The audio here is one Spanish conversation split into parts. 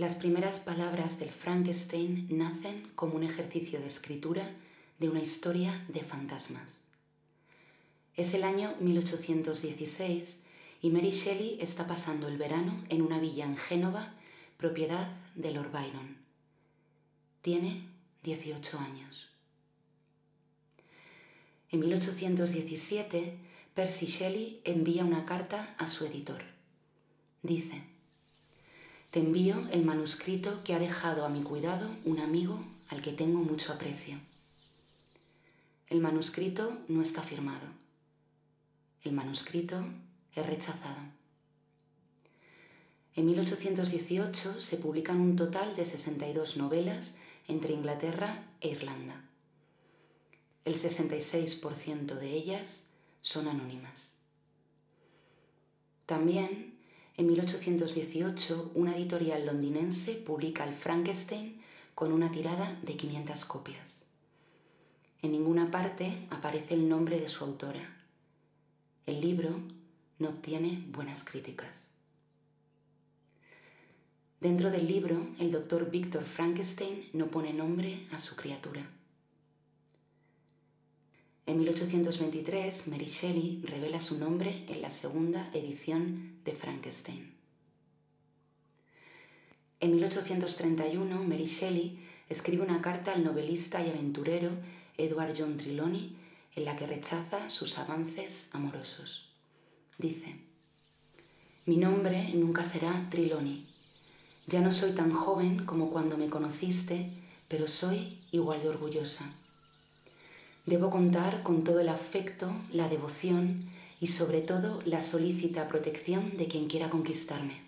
Las primeras palabras del Frankenstein nacen como un ejercicio de escritura de una historia de fantasmas. Es el año 1816 y Mary Shelley está pasando el verano en una villa en Génova, propiedad de Lord Byron. Tiene 18 años. En 1817, Percy Shelley envía una carta a su editor. Dice, Te envío el manuscrito que ha dejado a mi cuidado un amigo al que tengo mucho aprecio. El manuscrito no está firmado. El manuscrito es rechazado. En 1818 se publican un total de 62 novelas entre Inglaterra e Irlanda. El 66% de ellas son anónimas. También, en 1818, una editorial londinense publica el Frankenstein con una tirada de 500 copias. En ninguna parte aparece el nombre de su autora. El libro no obtiene buenas críticas. Dentro del libro, el doctor Víctor Frankenstein no pone nombre a su criatura. En 1823, Mary Shelley revela su nombre en la segunda edición de Frankenstein. En 1831, Mary Shelley escribe una carta al novelista y aventurero Edward John Trelawney en la que rechaza sus avances amorosos. Dice, mi nombre nunca será Triloni. Ya no soy tan joven como cuando me conociste, pero soy igual de orgullosa. Debo contar con todo el afecto, la devoción y sobre todo la solícita protección de quien quiera conquistarme.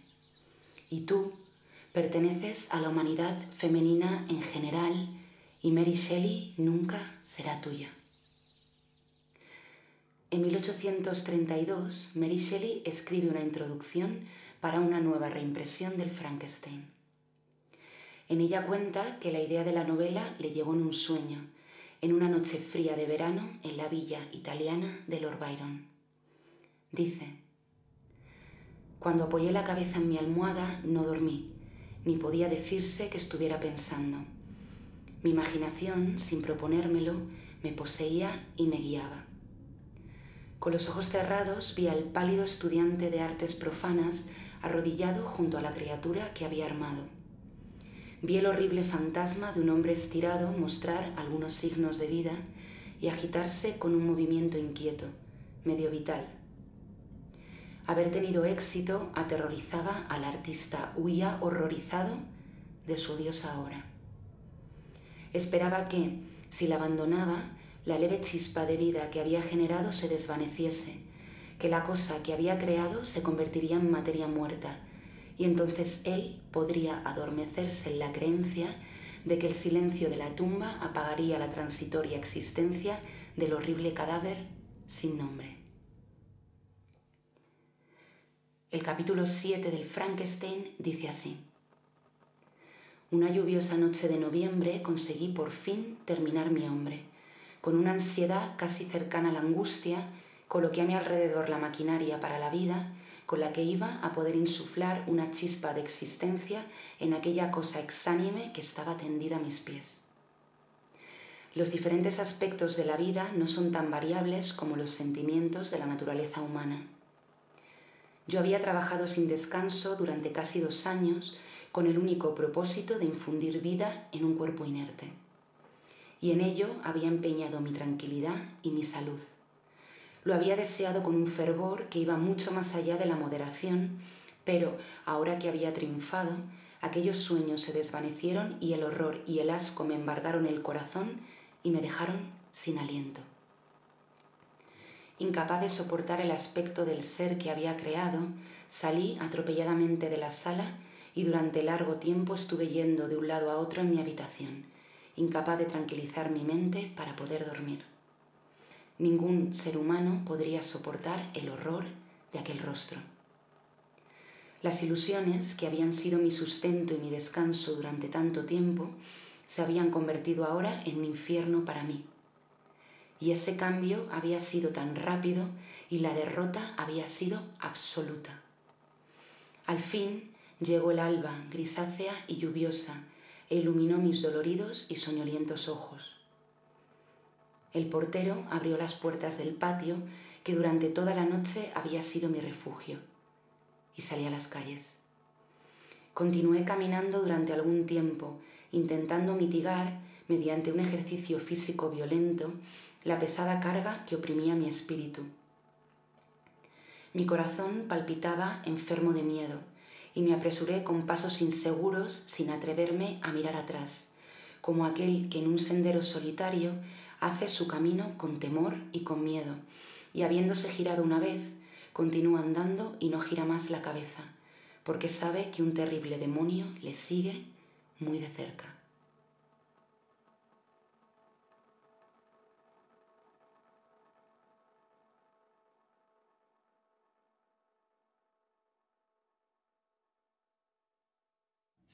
Y tú perteneces a la humanidad femenina en general y Mary Shelley nunca será tuya. En 1832, Mary Shelley escribe una introducción para una nueva reimpresión del Frankenstein. En ella cuenta que la idea de la novela le llegó en un sueño, en una noche fría de verano en la villa italiana de Lord Byron. Dice, Cuando apoyé la cabeza en mi almohada no dormí, ni podía decirse que estuviera pensando. Mi imaginación, sin proponérmelo, me poseía y me guiaba. Con los ojos cerrados vi al pálido estudiante de artes profanas arrodillado junto a la criatura que había armado. Vi el horrible fantasma de un hombre estirado mostrar algunos signos de vida y agitarse con un movimiento inquieto, medio vital. Haber tenido éxito aterrorizaba al artista, huía horrorizado de su odiosa obra. Esperaba que, si la abandonaba, la leve chispa de vida que había generado se desvaneciese, que la cosa que había creado se convertiría en materia muerta, y entonces él podría adormecerse en la creencia de que el silencio de la tumba apagaría la transitoria existencia del horrible cadáver sin nombre. El capítulo 7 del Frankenstein dice así. Una lluviosa noche de noviembre conseguí por fin terminar mi hombre con una ansiedad casi cercana a la angustia, coloqué a mi alrededor la maquinaria para la vida con la que iba a poder insuflar una chispa de existencia en aquella cosa exánime que estaba tendida a mis pies. Los diferentes aspectos de la vida no son tan variables como los sentimientos de la naturaleza humana. Yo había trabajado sin descanso durante casi dos años con el único propósito de infundir vida en un cuerpo inerte y en ello había empeñado mi tranquilidad y mi salud. Lo había deseado con un fervor que iba mucho más allá de la moderación, pero ahora que había triunfado, aquellos sueños se desvanecieron y el horror y el asco me embargaron el corazón y me dejaron sin aliento. Incapaz de soportar el aspecto del ser que había creado, salí atropelladamente de la sala y durante largo tiempo estuve yendo de un lado a otro en mi habitación incapaz de tranquilizar mi mente para poder dormir. Ningún ser humano podría soportar el horror de aquel rostro. Las ilusiones que habían sido mi sustento y mi descanso durante tanto tiempo se habían convertido ahora en un infierno para mí. Y ese cambio había sido tan rápido y la derrota había sido absoluta. Al fin Llegó el alba, grisácea y lluviosa, e iluminó mis doloridos y soñolientos ojos. El portero abrió las puertas del patio que durante toda la noche había sido mi refugio y salí a las calles. Continué caminando durante algún tiempo, intentando mitigar, mediante un ejercicio físico violento, la pesada carga que oprimía mi espíritu. Mi corazón palpitaba enfermo de miedo y me apresuré con pasos inseguros sin atreverme a mirar atrás, como aquel que en un sendero solitario hace su camino con temor y con miedo, y habiéndose girado una vez, continúa andando y no gira más la cabeza, porque sabe que un terrible demonio le sigue muy de cerca.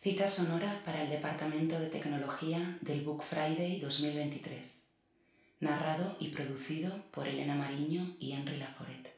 Cita sonora para el Departamento de Tecnología del Book Friday 2023 narrado y producido por Elena Mariño y Henry Laforet.